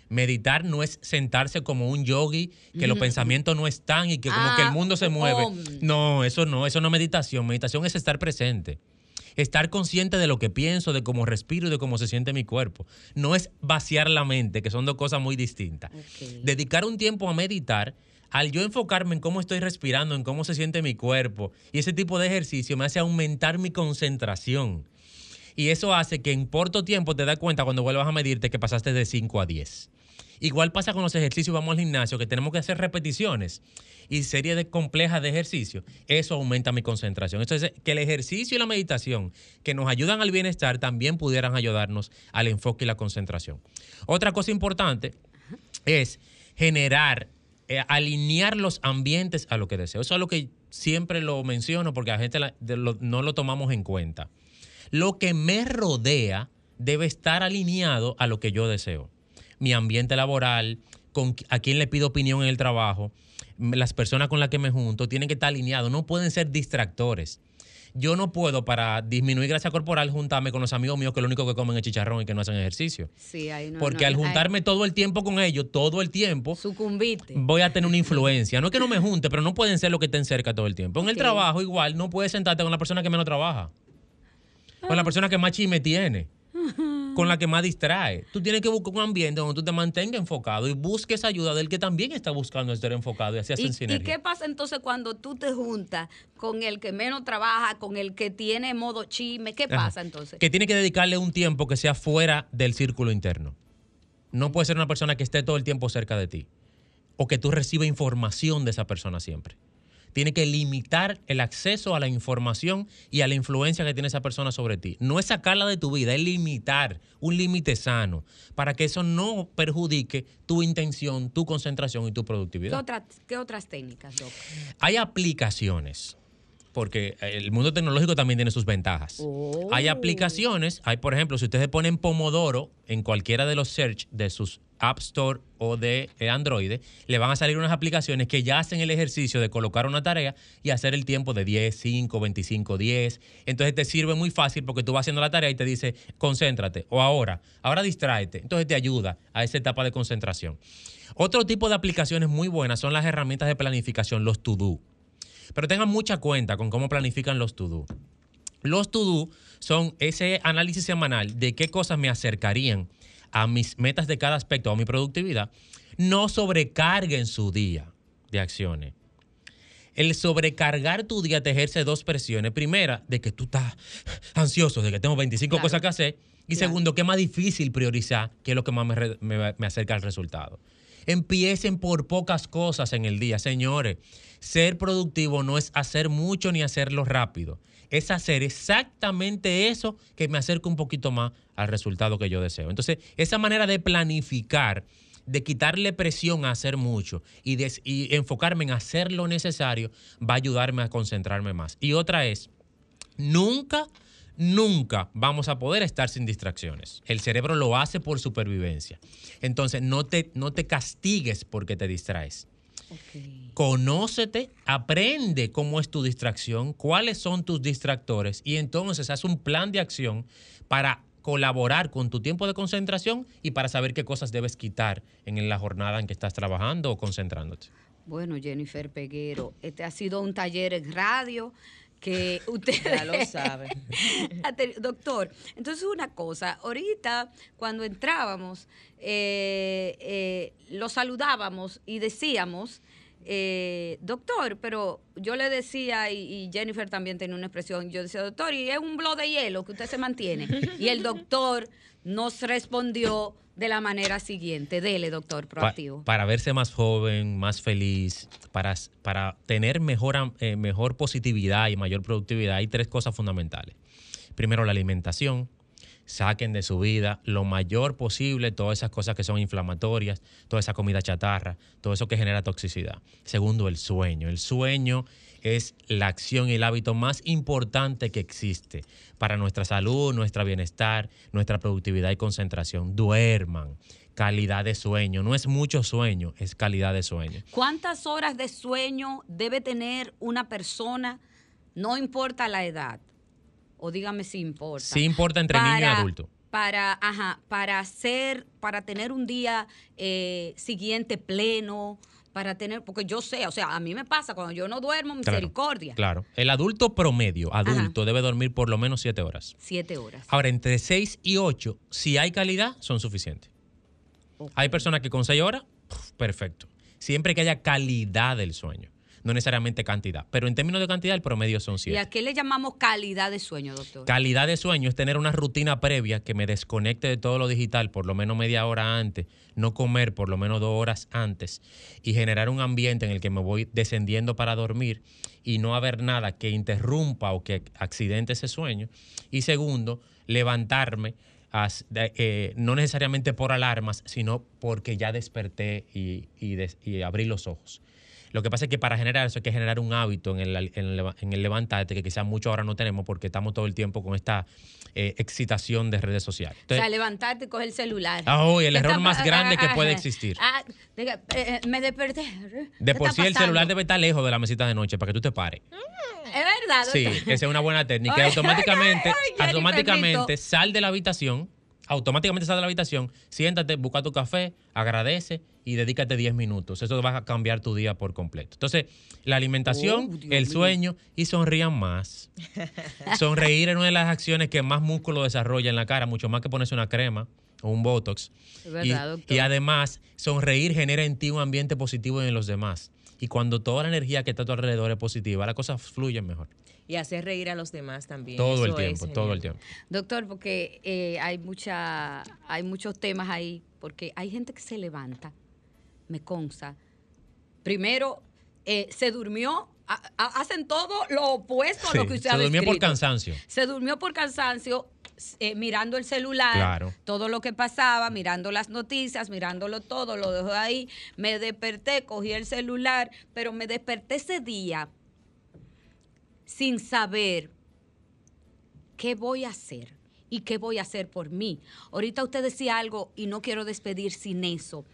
Meditar no es sentarse como un yogi, que los pensamientos no están y que como Ah, que el mundo se mueve. om. No, eso no, eso no es meditación. Meditación es estar presente. Estar consciente de lo que pienso, de cómo respiro y de cómo se siente mi cuerpo. No es vaciar la mente, que son dos cosas muy distintas. Dedicar un tiempo a meditar, al yo enfocarme en cómo estoy respirando, en cómo se siente mi cuerpo, y ese tipo de ejercicio me hace aumentar mi concentración. Y eso hace que en corto tiempo te das cuenta cuando vuelvas a medirte que pasaste de 5 a 10. Igual pasa con los ejercicios, vamos al gimnasio, que tenemos que hacer repeticiones y serie de complejas de ejercicios. Eso aumenta mi concentración. Entonces, que el ejercicio y la meditación que nos ayudan al bienestar también pudieran ayudarnos al enfoque y la concentración. Otra cosa importante es generar, eh, alinear los ambientes a lo que deseo. Eso es lo que siempre lo menciono porque la gente no lo tomamos en cuenta. Lo que me rodea debe estar alineado a lo que yo deseo. Mi ambiente laboral, con a quién le pido opinión en el trabajo, las personas con las que me junto, tienen que estar alineados, no pueden ser distractores. Yo no puedo, para disminuir grasa corporal, juntarme con los amigos míos que lo único que comen es chicharrón y que no hacen ejercicio. Sí, ahí no. Porque no, al ahí- juntarme todo el tiempo con ellos, todo el tiempo, Sucumbite. voy a tener una influencia. No es que no me junte, pero no pueden ser los que estén cerca todo el tiempo. En el trabajo igual, no puedes sentarte con la persona que menos trabaja. Con la persona que más chisme tiene. (laughs) Con la que más distrae. Tú tienes que buscar un ambiente donde tú te mantengas enfocado y busques ayuda del que también está buscando estar enfocado y así hacen ¿Y, y qué pasa entonces cuando tú te juntas con el que menos trabaja, con el que tiene modo chisme? ¿Qué Ajá. pasa entonces? Que tiene que dedicarle un tiempo que sea fuera del círculo interno. No puede ser una persona que esté todo el tiempo cerca de ti. O que tú recibas información de esa persona siempre. Tiene que limitar el acceso a la información y a la influencia que tiene esa persona sobre ti. No es sacarla de tu vida, es limitar un límite sano para que eso no perjudique tu intención, tu concentración y tu ¿Qué, productividad. qué otras técnicas, Doc? Hay aplicaciones, porque el mundo tecnológico también tiene sus ventajas. Oh. Hay aplicaciones, hay por ejemplo, si ustedes ponen Pomodoro en cualquiera de los search de sus App Store o de eh, Android, le van a salir unas aplicaciones que ya hacen el ejercicio de colocar una tarea y hacer el tiempo de 10, 5, 25, 10. Entonces te sirve muy fácil porque tú vas haciendo la tarea y te dice, concéntrate, o ahora, ahora distráete. Entonces te ayuda a esa etapa de concentración. Otro tipo de aplicaciones muy buenas son las herramientas de planificación, los to-do. Pero tengan mucha cuenta con cómo planifican los to-do. Los to-do son ese análisis semanal de qué cosas me acercarían a mis metas de cada aspecto, a mi productividad. No sobrecarguen su día de acciones. el sobrecargar tu día te ejerce dos presiones. Primera, de que tú estás ansioso, de que tengo 25 Claro. cosas que hacer. Y Claro. segundo, que es más difícil priorizar, que es lo que más me, me- me acerca al resultado. Empiecen por pocas cosas en el día, señores. Ser productivo no es hacer mucho ni hacerlo rápido. Es hacer exactamente eso que me acerca un poquito más al resultado que yo deseo. Entonces, esa manera de planificar, de quitarle presión a hacer mucho y, y enfocarme en hacer lo necesario, va a ayudarme a concentrarme más. Y otra es, nunca, nunca vamos a poder estar sin distracciones. El cerebro lo hace por supervivencia. Entonces, no te, no te castigues porque te distraes. Conócete, aprende cómo es tu distracción, cuáles son tus distractores y entonces haz un plan de acción para colaborar con tu tiempo de concentración y para saber qué cosas debes quitar en la jornada en que estás trabajando o concentrándote. Bueno, Jennifer Peguero, este ha sido un taller en radio que (laughs) usted Ya lo (laughs) sabe. Doctor, entonces una cosa, ahorita cuando entrábamos, eh, eh, lo saludábamos y decíamos, eh, doctor, pero yo le decía, y, y Jennifer también tenía una expresión, yo decía, doctor, y es un blog de hielo que usted se mantiene. (laughs) Y el doctor nos respondió de la manera siguiente, dele, doctor, Pa- proactivo. para verse más joven, más feliz, para, para tener mejor, am- eh, mejor positividad y mayor productividad, hay tres cosas fundamentales. Primero, la alimentación. Saquen de su vida lo mayor posible todas esas cosas que son inflamatorias, toda esa comida chatarra, todo eso que genera toxicidad. Segundo, el sueño. El sueño es la acción y el hábito más importante que existe para nuestra salud, nuestro bienestar, nuestra productividad y concentración. Duerman. Calidad de sueño. No es mucho sueño, es calidad de sueño. ¿Cuántas horas de sueño debe tener una persona? No importa la edad. O dígame si importa. Sí importa entre niño y Para- adulto. Para, ajá, para hacer, para tener un día eh, siguiente pleno, para tener, porque yo sé, o sea, a mí me pasa cuando yo no duermo, misericordia. Claro. El adulto promedio, adulto, debe dormir por lo menos siete horas. Siete horas. Ahora, entre 6 y 8, si hay calidad, son suficientes. Hay personas que con 6 horas, perfecto. Siempre que haya calidad del sueño, no necesariamente cantidad. Pero en términos de cantidad, el promedio son ¿Y 7. a qué le llamamos calidad de sueño, doctor? Calidad de sueño es tener una rutina previa que me desconecte de todo lo digital por lo menos media hora antes, no comer por lo menos dos horas antes y generar un ambiente en el que me voy descendiendo para dormir y no haber nada que interrumpa o que accidente ese sueño. Y segundo, levantarme as- eh, no necesariamente por alarmas, sino porque ya desperté y, y des- y abrí los ojos. Lo que pasa es que para generar eso hay que generar un hábito en el, en el, en el levantarte que quizás mucho ahora no tenemos porque estamos todo el tiempo con esta eh, excitación de redes sociales. o sea, levantarte y coger el celular. Ah, uy, el ¿Qué error está más grande que ah, puede ah, existir. ah, diga, eh, me desperté. de ¿Qué por sí el celular debe estar lejos de la mesita de noche para que tú te pares. Es verdad, Sí, esa es una buena técnica. Y (laughs) Ay, automáticamente, automáticamente sal de la habitación, automáticamente sal de la habitación, siéntate, busca tu café, agradece y dedícate 10 minutos. Eso va a cambiar tu día por completo. Entonces, la alimentación, Oh, el mío. sueño y sonrían más. (laughs) Sonreír es una de las acciones que más músculo desarrolla en la cara, mucho más que ponerse una crema o un botox. Es verdad, y, doctor. y además, sonreír genera en ti un ambiente positivo en los demás. Y cuando toda la energía que está a tu alrededor es positiva, las cosas fluyen mejor. Y hacer reír a los demás también. Todo el Eso tiempo, todo el tiempo. Doctor, porque eh, hay mucha, hay muchos temas ahí, porque hay gente que se levanta, me consta. Primero, eh, se durmió, ha- ha- hacen todo lo opuesto a lo que usted se ha durmió por descrito. cansancio. Se durmió por cansancio, eh, mirando el celular, Claro. todo lo que pasaba, mirando las noticias, mirándolo todo, lo dejó ahí. Me desperté, cogí el celular, pero me desperté ese día sin saber qué voy a hacer y qué voy a hacer por mí. Ahorita usted decía algo y no quiero despedir sin eso.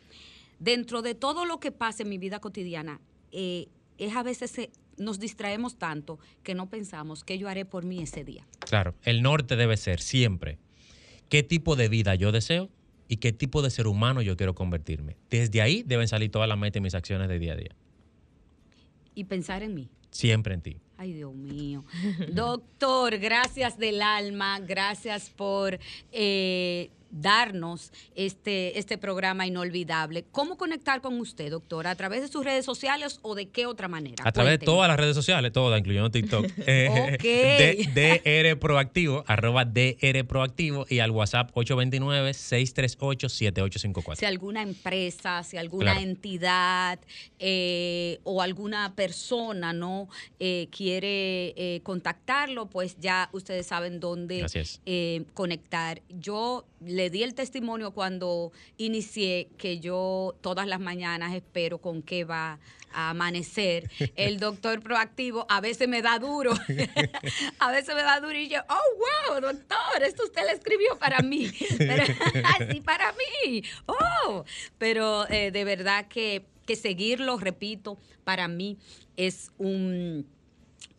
Dentro de todo lo que pasa en mi vida cotidiana, eh, es a veces eh, nos distraemos tanto que no pensamos qué yo haré por mí ese día. Claro, el norte debe ser siempre qué tipo de vida yo deseo y qué tipo de ser humano yo quiero convertirme. Desde ahí deben salir todas las metas y mis acciones de día a día. Y pensar en mí. Siempre en ti. Ay, Dios mío. (laughs) Doctor, gracias del alma, gracias por eh, darnos este, este programa inolvidable. ¿Cómo conectar con usted, doctora? ¿A través de sus redes sociales o de qué otra manera? A través de todas las redes sociales, todas, incluyendo TikTok. (laughs) Eh, (laughs) DR Proactivo, arroba DR Proactivo y al WhatsApp 829-638-7854. Si alguna empresa, si alguna Claro. entidad eh, o alguna persona no Eh, quiere eh, contactarlo, pues ya ustedes saben dónde conectar. Yo le di el testimonio cuando inicié que yo todas las mañanas espero con qué va a amanecer. (laughs) El doctor proactivo a veces me da duro, (laughs) a veces me da duro y yo, oh, wow, doctor, esto usted le escribió para mí. (laughs) Pero, sí, para mí. Oh, pero eh, de verdad que, que seguirlo, repito, para mí es un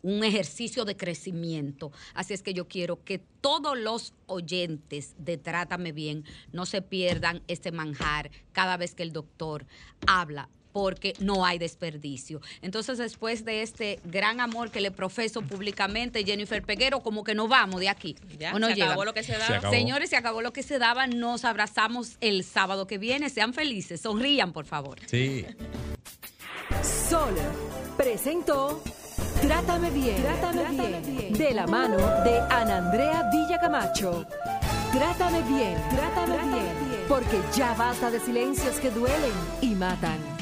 un ejercicio de crecimiento. Así es que yo quiero que todos los oyentes de Trátame Bien no se pierdan este manjar cada vez que el doctor habla porque no hay desperdicio. Entonces, después de este gran amor que le profeso públicamente, Jennifer Peguero, como que no vamos de aquí. Ya, ¿O no se llega? acabó lo que se daba. Se. Señores, se acabó lo que se daba. Nos abrazamos el sábado que viene. Sean felices. Sonrían, por favor. Sí. Sol presentó Trátame bien, Trátame, bien, de la mano de Ana Andrea Villacamacho. Trátame bien, Trátame, bien, porque ya basta de silencios que duelen y matan.